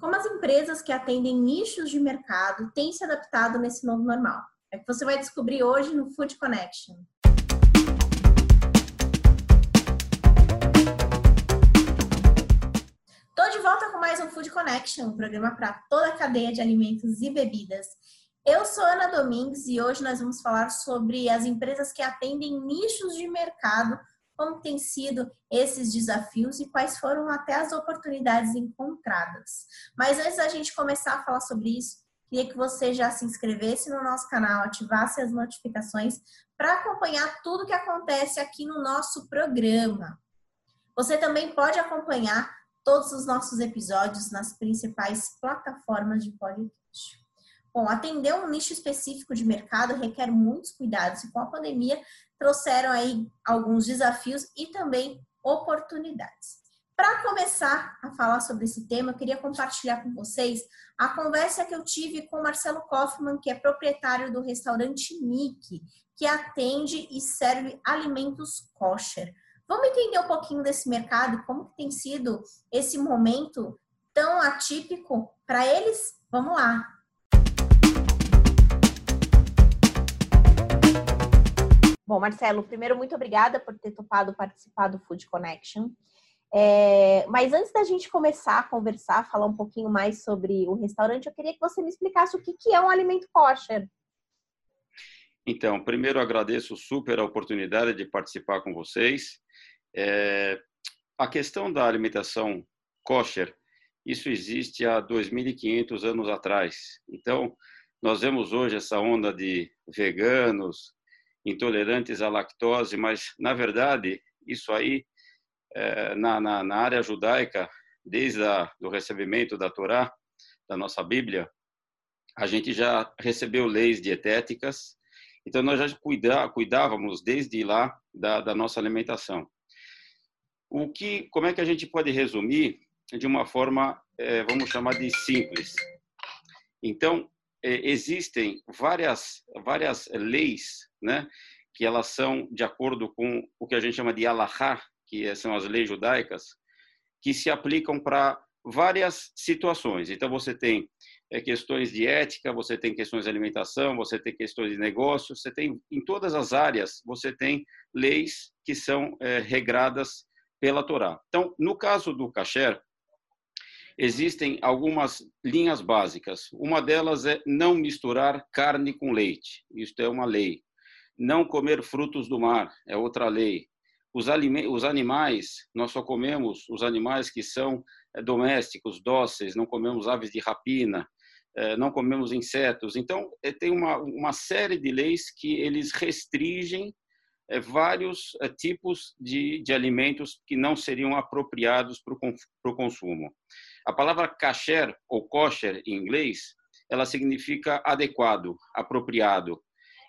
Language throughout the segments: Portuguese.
como as empresas que atendem nichos de mercado têm se adaptado nesse novo normal. É que você vai descobrir hoje no Food Connection. Estou de volta com mais um Food Connection, um programa para toda a cadeia de alimentos e bebidas. Eu sou Ana Domingues e hoje nós vamos falar sobre as empresas que atendem nichos de mercado como têm sido esses desafios e quais foram até as oportunidades encontradas. Mas antes da gente começar a falar sobre isso, queria que você já se inscrevesse no nosso canal, ativasse as notificações para acompanhar tudo que acontece aqui no nosso programa. Você também pode acompanhar todos os nossos episódios nas principais plataformas de podcast. Bom, atender um nicho específico de mercado requer muitos cuidados e com a pandemia trouxeram aí alguns desafios e também oportunidades. Para começar a falar sobre esse tema, eu queria compartilhar com vocês a conversa que eu tive com Marcelo Kaufmann, que é proprietário do restaurante Nick, que atende e serve alimentos kosher. Vamos entender um pouquinho desse mercado como tem sido esse momento tão atípico para eles? Vamos lá. Bom, Marcelo, primeiro, muito obrigada por ter topado participar do Food Connection. É, mas antes da gente começar a conversar, falar um pouquinho mais sobre o restaurante, eu queria que você me explicasse o que, que é um alimento kosher. Então, primeiro agradeço super a oportunidade de participar com vocês. É, a questão da alimentação kosher, isso existe há 2.500 anos atrás. Então, nós vemos hoje essa onda de veganos, intolerantes à lactose, mas, na verdade, isso aí, é, na, na, na, área judaica, desde o recebimento da Torá, da nossa Bíblia, a gente já recebeu leis dietéticas, então nós já cuida, cuidávamos desde lá da, da nossa alimentação. O que, como é que a gente pode resumir de uma forma, é, vamos chamar de simples? Então, existem várias várias leis né, que elas são de acordo com o que a gente chama de alahá, que são as leis judaicas, que se aplicam para várias situações. Então, você tem é, questões de ética, você tem questões de alimentação, você tem questões de negócio, você tem, em todas as áreas, você tem leis que são é, regradas pela Torá. Então, no caso do kasher, existem algumas linhas básicas. Uma delas é não misturar carne com leite. Isto é uma lei não comer frutos do mar, é outra lei. Os, os animais, nós só comemos os animais que são eh, domésticos, dóceis, não comemos aves de rapina, eh, não comemos insetos. Então, eh, tem uma, uma série de leis que eles restringem vários tipos de, de alimentos que não seriam apropriados para o consumo. A palavra kasher ou kosher em inglês, ela significa adequado, apropriado.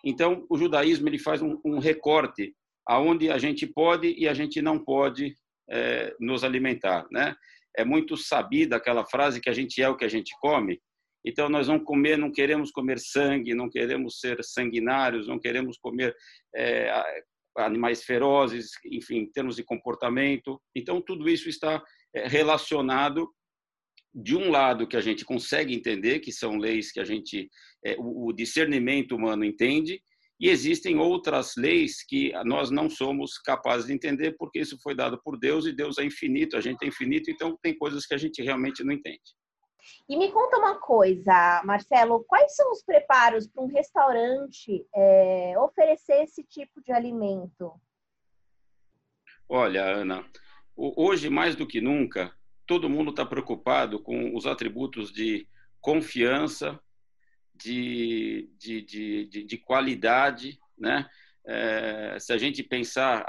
Então, o judaísmo ele faz um, um recorte aonde a gente pode e a gente não pode é, nos alimentar, né? É muito sabida aquela frase que a gente é o que a gente come. Então nós não comer, não queremos comer sangue, não queremos ser sanguinários, não queremos comer é, animais ferozes, enfim, em termos de comportamento. Então tudo isso está é, relacionado de um lado que a gente consegue entender, que são leis que a gente, é, o discernimento humano entende, e existem outras leis que nós não somos capazes de entender, porque isso foi dado por Deus e Deus é infinito, a gente é infinito, então tem coisas que a gente realmente não entende. E me conta uma coisa, Marcelo, quais são os preparos para um restaurante é, oferecer esse tipo de alimento? Olha, Ana, hoje mais do que nunca, todo mundo está preocupado com os atributos de confiança, de, de, de, de qualidade, né? É, se a gente pensar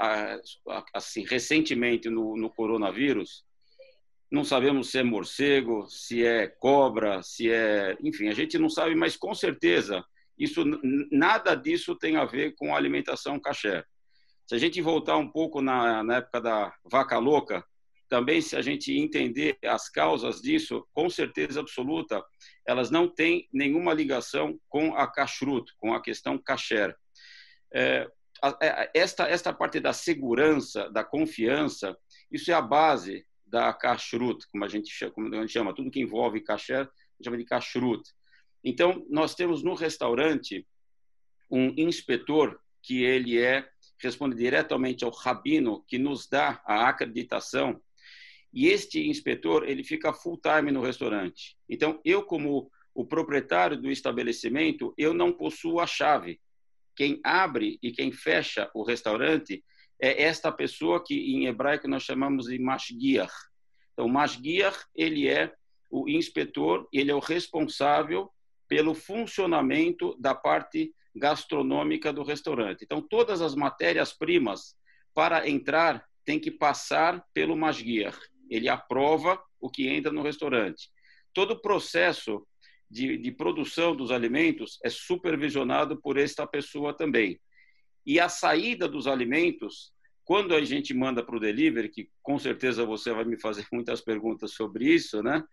assim recentemente no, no, coronavírus, não sabemos se é morcego, se é cobra, se é, enfim, a gente não sabe, mas com certeza isso nada disso tem a ver com a alimentação caché. Se a gente voltar um pouco na, na época da vaca louca, também, se a gente entender as causas disso, com certeza absoluta, elas não têm nenhuma ligação com a kashrut, com a questão kasher. É, esta, esta parte da segurança, da confiança, isso é a base da kashrut, como a gente chama, tudo que envolve kasher, chama de kashrut. Então, nós temos no restaurante um inspetor que ele é responde diretamente ao rabino que nos dá a acreditação e este inspetor ele fica full time no restaurante. Então, eu como o proprietário do estabelecimento, eu não possuo a chave. Quem abre e quem fecha o restaurante é esta pessoa que em hebraico nós chamamos de mashgiach. Então, mashgiach, ele é o inspetor, ele é o responsável pelo funcionamento da parte gastronômica do restaurante. Então, todas as matérias-primas para entrar tem que passar pelo mashgiach. Ele aprova o que entra no restaurante. Todo o processo de, de produção dos alimentos é supervisionado por esta pessoa também. E a saída dos alimentos, quando a gente manda para o delivery, que com certeza você vai me fazer muitas perguntas sobre isso, né?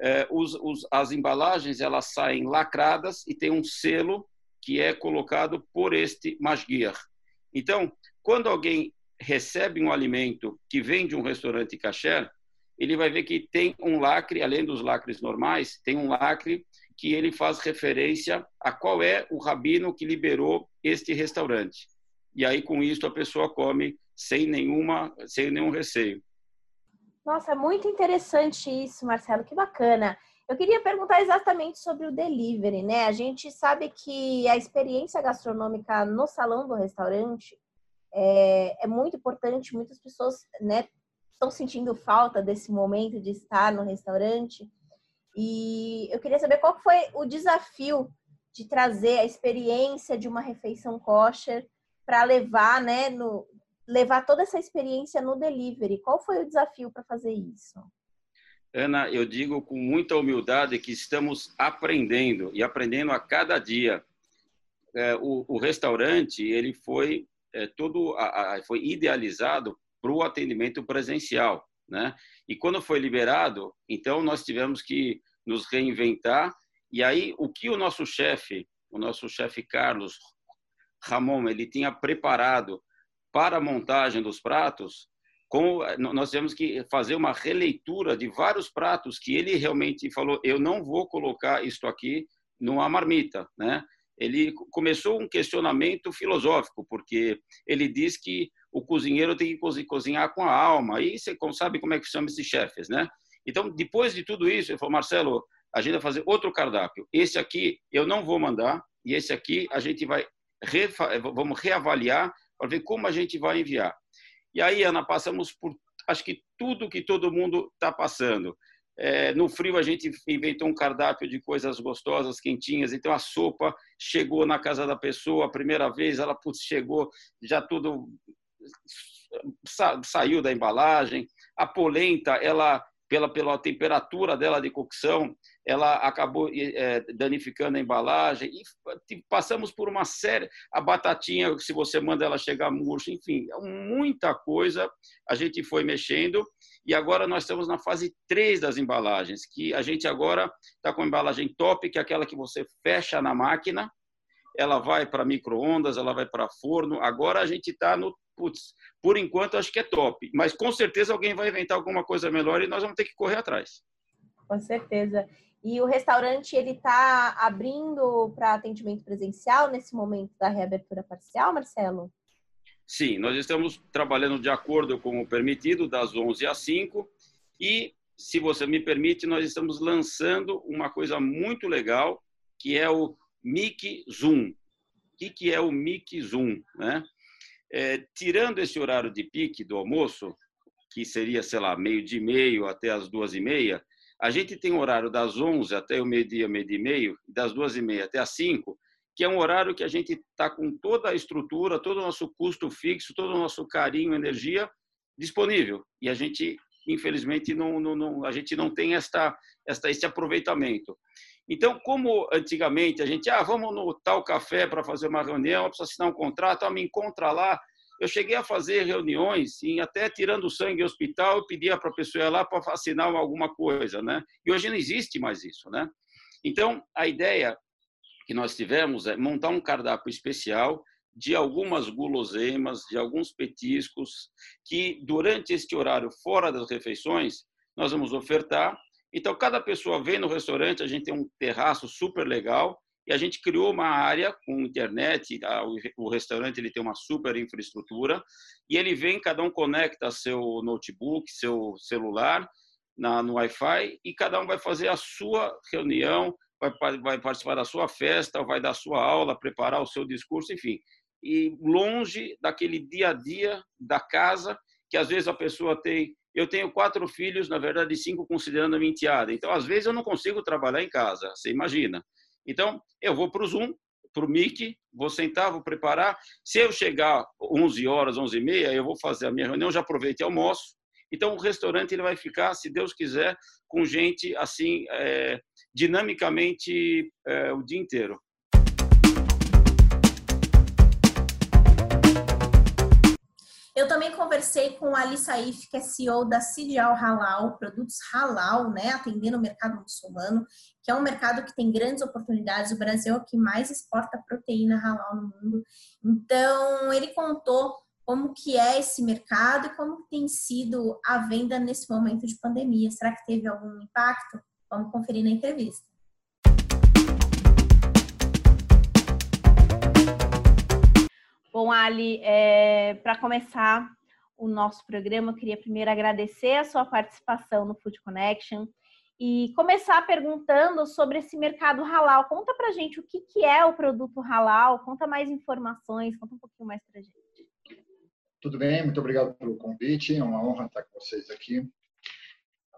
É, os, os, as embalagens elas saem lacradas e tem um selo que é colocado por este masguiar. Então, quando alguém recebe um alimento que vem de um restaurante kasher, ele vai ver que tem um lacre, além dos lacres normais, tem um lacre que ele faz referência a qual é o rabino que liberou este restaurante. E aí com isso a pessoa come sem nenhuma, sem nenhum receio. Nossa, é muito interessante isso, Marcelo, que bacana. Eu queria perguntar exatamente sobre o delivery, né? A gente sabe que a experiência gastronômica no salão do restaurante é, é muito importante. Muitas pessoas, né, estão sentindo falta desse momento de estar no restaurante. E eu queria saber qual foi o desafio de trazer a experiência de uma refeição kosher para levar, né, no, levar toda essa experiência no delivery. Qual foi o desafio para fazer isso? Ana, eu digo com muita humildade que estamos aprendendo e aprendendo a cada dia. É, o, o, restaurante ele foi é, todo a, a, foi idealizado para o atendimento presencial, né? E quando foi liberado, então nós tivemos que nos reinventar. E aí, o que o nosso chefe, o nosso chefe Carlos Ramon, ele tinha preparado para a montagem dos pratos, com, nós tivemos que fazer uma releitura de vários pratos que ele realmente falou: eu não vou colocar isto aqui numa marmita, né? Ele começou um questionamento filosófico, porque ele diz que o cozinheiro tem que cozinhar com a alma. E você sabe como é que chama esses chefes, né? Então, depois de tudo isso, ele falou, Marcelo, a gente vai fazer outro cardápio. Esse aqui eu não vou mandar e esse aqui a gente vai vamos reavaliar para ver como a gente vai enviar. E aí, Ana, passamos por acho que tudo que todo mundo está passando. É, no frio a gente inventou um cardápio de coisas gostosas, quentinhas. Então a sopa chegou na casa da pessoa a primeira vez, ela putz, chegou já tudo sa, saiu da embalagem. A polenta, ela pela pela temperatura dela de cocção, ela acabou é, danificando a embalagem e passamos por uma série a batatinha se você manda ela chegar murcha enfim muita coisa a gente foi mexendo e agora nós estamos na fase 3 das embalagens que a gente agora está com a embalagem top que é aquela que você fecha na máquina ela vai para microondas ela vai para forno agora a gente está no putz, por enquanto acho que é top mas com certeza alguém vai inventar alguma coisa melhor e nós vamos ter que correr atrás com certeza. E o restaurante ele está abrindo para atendimento presencial nesse momento da reabertura parcial, Marcelo? Sim, nós estamos trabalhando de acordo com o permitido das 11 às 5 e, se você me permite, nós estamos lançando uma coisa muito legal que é o Mic Zoom. O que, que é o Mic Zoom? Né? É, tirando esse horário de pique do almoço, que seria, sei lá, meio de meio até as duas e meia, a gente tem um horário das 11 até o meio-dia, meio-dia e meio, das duas e meia até as 5, que é um horário que a gente está com toda a estrutura, todo o nosso custo fixo, todo o nosso carinho, energia disponível. E a gente, infelizmente, não, não, não a gente não tem esta, esta, esse aproveitamento. Então, como antigamente a gente, ah, vamos no tal café para fazer uma reunião, precisa assinar um contrato, ah, me encontra lá, eu cheguei a fazer reuniões, e até tirando sangue em hospital, eu pedia para a pessoa ir lá para assinar alguma coisa, né? E hoje não existe mais isso, né? Então, a ideia que nós tivemos é montar um cardápio especial de algumas guloseimas, de alguns petiscos, que durante este horário, fora das refeições, nós vamos ofertar. Então, cada pessoa vem no restaurante, a gente tem um terraço super legal, e a gente criou uma área com internet, o restaurante ele tem uma super infraestrutura, e ele vem, cada um conecta seu notebook, seu celular, na, no Wi-Fi, e cada um vai fazer a sua reunião, vai, vai participar da sua festa, vai dar sua aula, preparar o seu discurso, enfim. E longe daquele dia a dia da casa, que às vezes a pessoa tem. Eu tenho quatro filhos, na verdade, cinco considerando a minha enteada. Então, às vezes, eu não consigo trabalhar em casa, você imagina. Então, eu vou para o Zoom, para o Meet, vou sentar, vou preparar. Se eu chegar 11 horas, 11 e meia, eu vou fazer a minha reunião, já aproveitei almoço. Então, o restaurante ele vai ficar, se Deus quiser, com gente assim, é, dinamicamente é, o dia inteiro. Eu também conversei com Ali Saif, que é CEO da Cidial Halal, produtos halal, né, atendendo o mercado muçulmano, que é um mercado que tem grandes oportunidades. O Brasil é o que mais exporta proteína halal no mundo. Então, ele contou como que é esse mercado e como tem sido a venda nesse momento de pandemia. Será que teve algum impacto? Vamos conferir na entrevista. Bom, Ali, é, para começar o nosso programa, eu queria primeiro agradecer a sua participação no Food Connection e começar perguntando sobre esse mercado halal. Conta para gente o que, que é o produto halal, conta mais informações, conta um pouquinho mais para gente. Tudo bem, muito obrigado pelo convite, é uma honra estar com vocês aqui.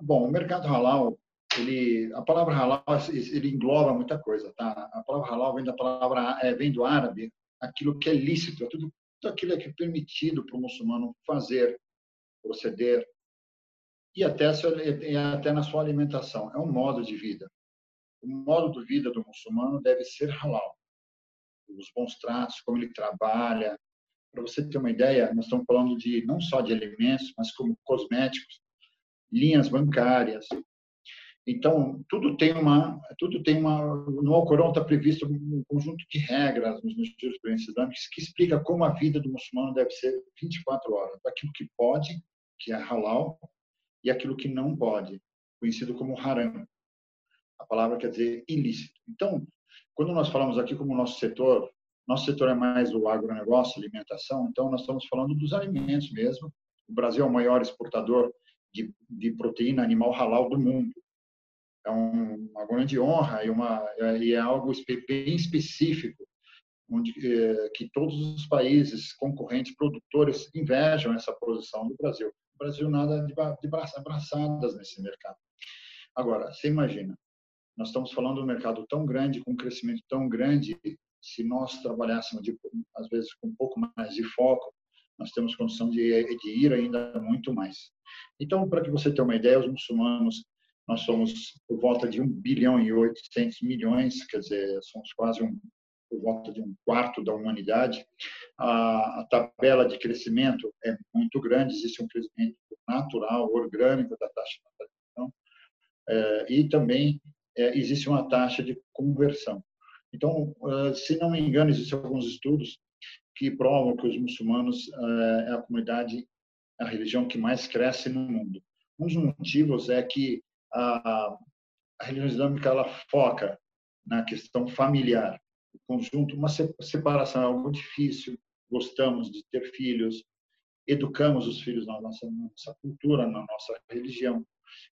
Bom, o mercado halal, ele, a palavra halal, ele engloba muita coisa, tá? A palavra halal vem da palavra, é, vem do árabe, aquilo que é lícito, é tudo, tudo aquilo que é permitido para o muçulmano fazer, proceder, e até, até na sua alimentação. É um modo de vida. O modo de vida do muçulmano deve ser halal. Os bons tratos, como ele trabalha. Para você ter uma ideia, nós estamos falando de não só de alimentos, mas como cosméticos, linhas bancárias, então, tudo tem uma, tudo tem uma, no Alcorão está previsto um conjunto de regras nos jurisprudências islâmicas que explica como a vida do muçulmano deve ser 24 horas, aquilo que pode, que é halal, e aquilo que não pode, conhecido como haram. A palavra quer dizer ilícito. Então, quando nós falamos aqui como nosso setor, nosso setor é mais o agronegócio, alimentação, então nós estamos falando dos alimentos mesmo. O Brasil é o maior exportador de, de proteína animal halal do mundo é uma grande honra e, uma, e é algo bem específico, onde é, que todos os países concorrentes, produtores, invejam essa posição do Brasil. O Brasil nada de, de braçadas nesse mercado. Agora, você imagina, nós estamos falando de um mercado tão grande, com um crescimento tão grande, se nós trabalhássemos, de, às vezes, com um pouco mais de foco, nós temos condição de, de ir ainda muito mais. Então, para que você tenha uma ideia, os muçulmanos nós somos por volta de 1 bilhão e 800 milhões, quer dizer, somos quase um, por volta de um quarto da humanidade. A, a, tabela de crescimento é muito grande, existe um crescimento natural, orgânico da taxa de natalização, é, e também é, existe uma taxa de conversão. Então, é, se não me engano, existem alguns estudos que provam que os muçulmanos é, é a comunidade, a religião que mais cresce no mundo. Um dos motivos é que a, a religião islâmica ela foca na questão familiar, o conjunto, uma separação é algo difícil, gostamos de ter filhos, educamos os filhos na nossa, na nossa cultura, na nossa religião.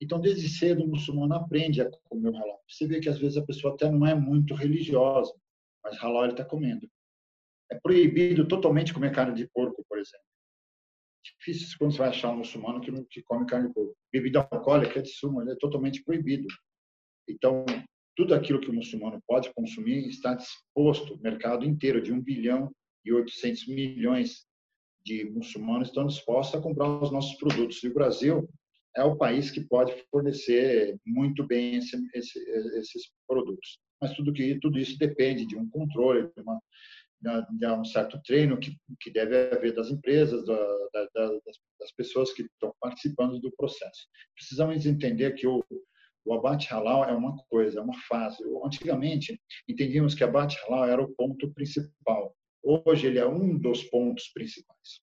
Então, desde cedo, o muçulmano aprende a comer o halal. Você vê que, às vezes, a pessoa até não é muito religiosa, mas halal ele está comendo. É proibido totalmente comer carne de porco, difícil quando você vai achar um muçulmano que, que come carne de porco. Bebida alcoólica, de suma, é totalmente proibido. Então, tudo aquilo que o muçulmano pode consumir está disposto, o mercado inteiro de 1 bilhão e 800 milhões de muçulmanos estão dispostos a comprar os nossos produtos. E o Brasil é o país que pode fornecer muito bem esse, esse, esses produtos. Mas tudo que tudo isso depende de um controle, de uma de um certo treino que, que deve haver das empresas, da, da, das, pessoas que estão participando do processo. Precisamos entender que o, o abate halal é uma coisa, é uma fase. Antigamente, entendíamos que abate halal era o ponto principal. Hoje ele é um dos pontos principais.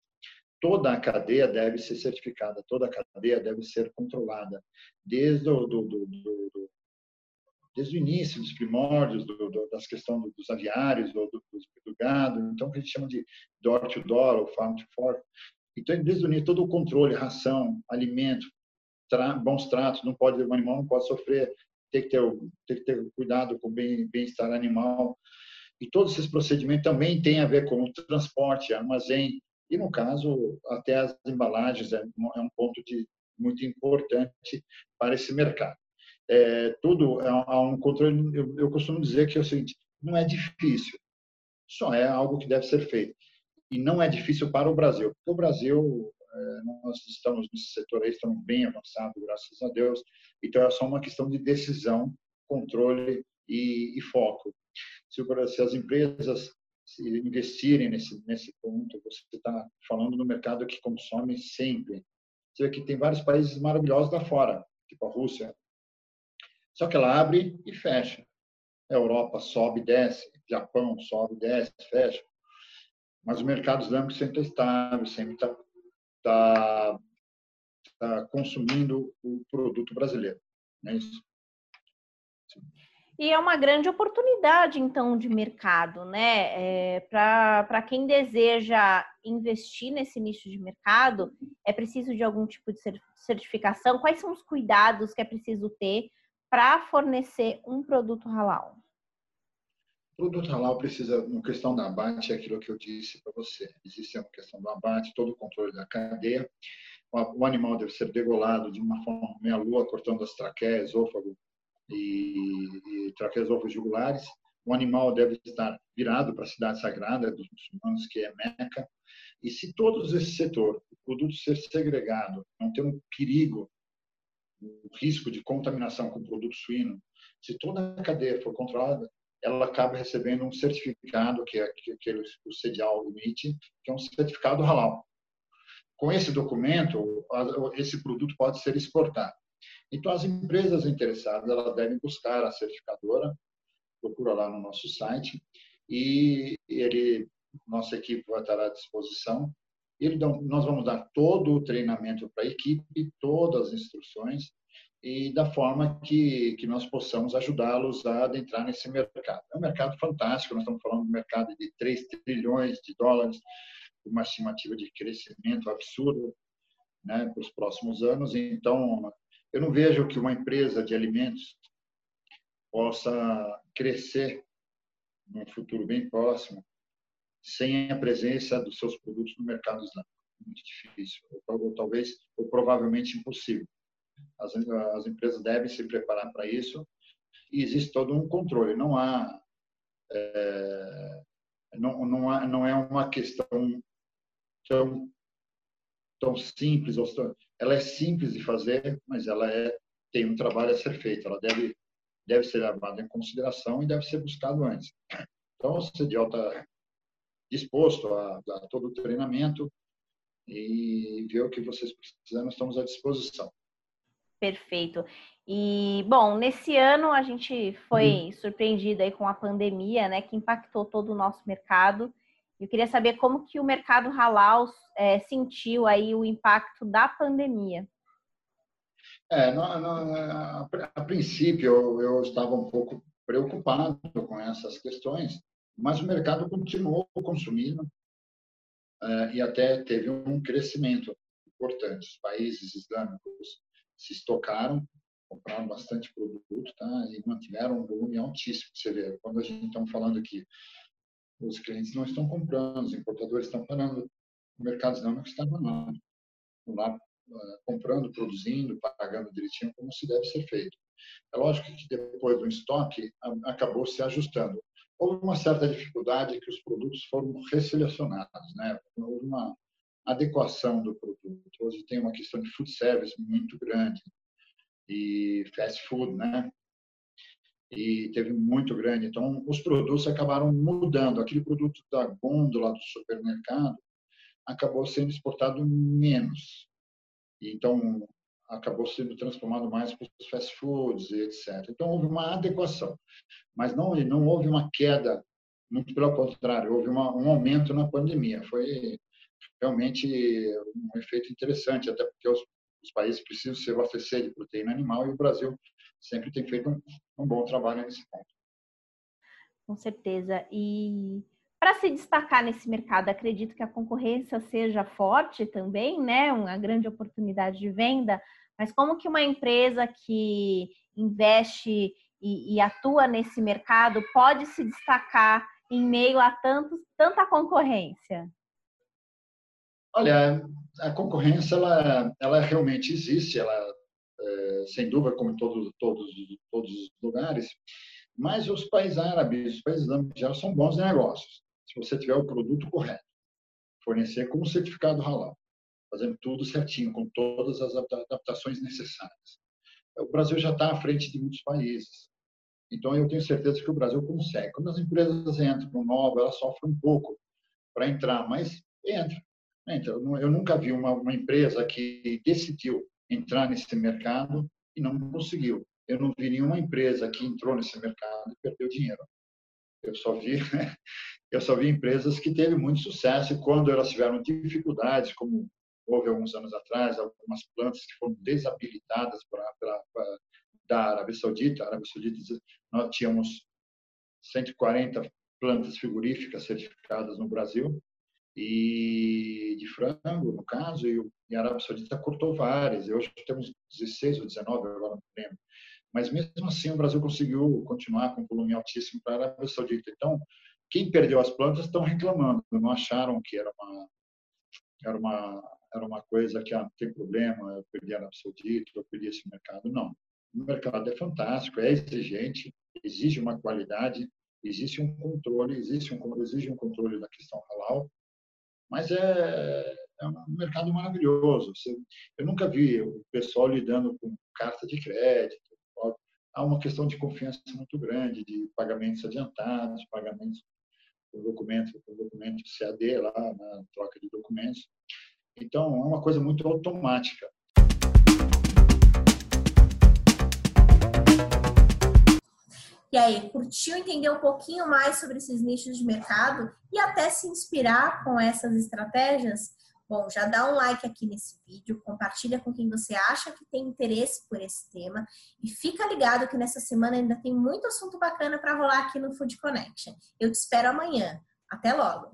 Toda a cadeia deve ser certificada, toda a cadeia deve ser controlada, desde o do, do, do, desde o início, dos primórdios, das questões dos aviários, do, do, gado, então, que a gente chama de door to door ou farm to fork. Então, desde o início, todo o controle, ração, alimento, tra bons tratos, não pode, o animal não pode sofrer, tem que ter, tem que ter cuidado com o bem-estar animal. E todos esses procedimentos também têm a ver com o transporte, armazém, e no caso, até as embalagens é, é um ponto de, muito importante para esse mercado. É, tudo há um controle, eu, eu costumo dizer que é o seguinte, não é difícil, só é algo que deve ser feito. E não é difícil para o Brasil, porque o Brasil é, nós estamos nesse setor aí, estamos bem avançados, graças a Deus. Então, é só uma questão de decisão, controle e, e foco. Se, se, as empresas investirem nesse, nesse ponto, você está falando no mercado que consome sempre. Você vê que tem vários países maravilhosos lá fora, tipo a Rússia. Só que ela abre e fecha. Europa sobe e desce, Japão sobe, desce, fecha. Mas o mercado islâmico sempre está estável, sempre está está tá consumindo o produto brasileiro. Não é isso? E é uma grande oportunidade, então, de mercado, né? É, Para quem deseja investir nesse nicho de mercado, é preciso de algum tipo de certificação? Quais são os cuidados que é preciso ter para fornecer um produto halal? O produto halal precisa, na questão da abate, é aquilo que eu disse para você. Existe a questão do abate, todo o controle da cadeia. O animal deve ser degolado de uma forma meia-lua, cortando as traqueias, esôfago e, e traqueias, esôfagos jugulares. O animal deve estar virado para a cidade sagrada dos muçulmanos, que é Meca. E se todos esse setor, o produto ser segregado, não ter um perigo, o risco de contaminação com produto suíno, se toda a cadeia for controlada, ela acaba recebendo um certificado, que é aquele, o CEDIAL limite, que é um certificado halal. Com esse documento, esse produto pode ser exportado. Então, as empresas interessadas elas devem buscar a certificadora, procura lá no nosso site, e ele, nossa equipe vai estar à disposição. Ele, nós vamos dar todo o treinamento para a equipe, todas as instruções, e da forma que, que nós possamos ajudá-los a adentrar nesse mercado. É um mercado fantástico, nós estamos falando de um mercado de 3 trilhões de dólares, uma estimativa de crescimento absurdo né, para os próximos anos. Então, eu não vejo que uma empresa de alimentos possa crescer num futuro bem próximo sem a presença dos seus produtos no mercado islâmico. Muito difícil, ou talvez, ou provavelmente impossível. As, as empresas devem se preparar para isso e existe todo um controle. Não há, é, não, não, há, não é uma questão tão, tão simples. Ela é simples de fazer, mas ela é, tem um trabalho a ser feito. Ela deve, deve ser levada em consideração e deve ser buscado antes. Então, o CDL está disposto a todo o treinamento e ver o que vocês precisam, estamos à disposição. Perfeito. E, bom, nesse ano a gente foi uhum. surpreendido aí com a pandemia, né, que impactou todo o nosso mercado. Eu queria saber como que o mercado halal é, sentiu aí o impacto da pandemia. É, no, no, a, a, princípio eu, eu, estava um pouco preocupado com essas questões, mas o mercado continuou consumindo é, e até teve um crescimento importante. Os países islâmicos se estocaram, compraram bastante produto tá? e mantiveram um volume altíssimo. Você vê, quando a gente está falando aqui, os clientes não estão comprando, os importadores estão parando, o mercado não está parando. Lá, uh, comprando, produzindo, pagando direitinho, como se deve ser feito. É lógico que depois do estoque acabou se ajustando. Houve uma certa dificuldade que os produtos foram resselecionados, né? Houve uma adequação do produto. Hoje tem uma questão de food service muito grande e fast food, né? E teve muito grande. Então, os produtos acabaram mudando. Aquele produto da gôndola do supermercado acabou sendo exportado menos. Então, acabou sendo transformado mais para os fast foods e etc. Então, houve uma adequação. Mas não, não houve uma queda Muito pelo contrário, houve uma, um aumento na pandemia. Foi realmente um efeito interessante, até porque os, os países precisam se abastecer de proteína animal e o Brasil sempre tem feito um, um bom trabalho nesse ponto. Com certeza. E para se destacar nesse mercado, acredito que a concorrência seja forte também, né? Uma grande oportunidade de venda. Mas como que uma empresa que investe e, e atua nesse mercado pode se destacar em meio a tantos, tanta concorrência? Olha, a concorrência ela, ela realmente existe, ela é, sem dúvida como em todos todos todos os lugares, mas os países árabes, os países árabes são bons negócios. Se você tiver o produto correto, fornecer com o certificado halal, fazendo tudo certinho, com todas as adaptações necessárias. O Brasil já está à frente de muitos países. Então, eu tenho certeza que o Brasil consegue. Quando as empresas entram novas, elas sofrem um pouco para entrar, mas entra. entra. Eu nunca vi uma, uma empresa que decidiu entrar nesse mercado e não conseguiu. Eu não vi nenhuma empresa que entrou nesse mercado e perdeu dinheiro. Eu só vi, eu só vi empresas que teve muito sucesso quando elas tiveram dificuldades, como houve alguns anos atrás, algumas plantas que foram desabilitadas para da Arábia Saudita. A Arábia Saudita, nós tínhamos 140 plantas frigoríficas certificadas no Brasil e de frango, no caso, e a Arábia Saudita cortou várias. E hoje temos 16 ou 19, agora não lembro. Mas mesmo assim, o Brasil conseguiu continuar com um volume altíssimo para a Arábia Saudita. Então, quem perdeu as plantas estão reclamando, não acharam que era uma era uma era uma coisa que ah, tem problema, eu perdi a Arábia Saudita, eu perdi esse mercado. Não. O mercado é fantástico, é exigente, exige uma qualidade, existe um controle, existe um, exige um controle da questão halal, mas é, é um mercado maravilhoso. Eu nunca vi o pessoal lidando com carta de crédito. Há uma questão de confiança muito grande, de pagamentos adiantados, pagamentos por documento, por documento CAD lá na troca de documentos. Então, é uma coisa muito automática. E aí, curtiu entender um pouquinho mais sobre esses nichos de mercado e até se inspirar com essas estratégias? Bom, já dá um like aqui nesse vídeo, compartilha com quem você acha que tem interesse por esse tema e fica ligado que nessa semana ainda tem muito assunto bacana para rolar aqui no Food Connection. Eu te espero amanhã. Até logo!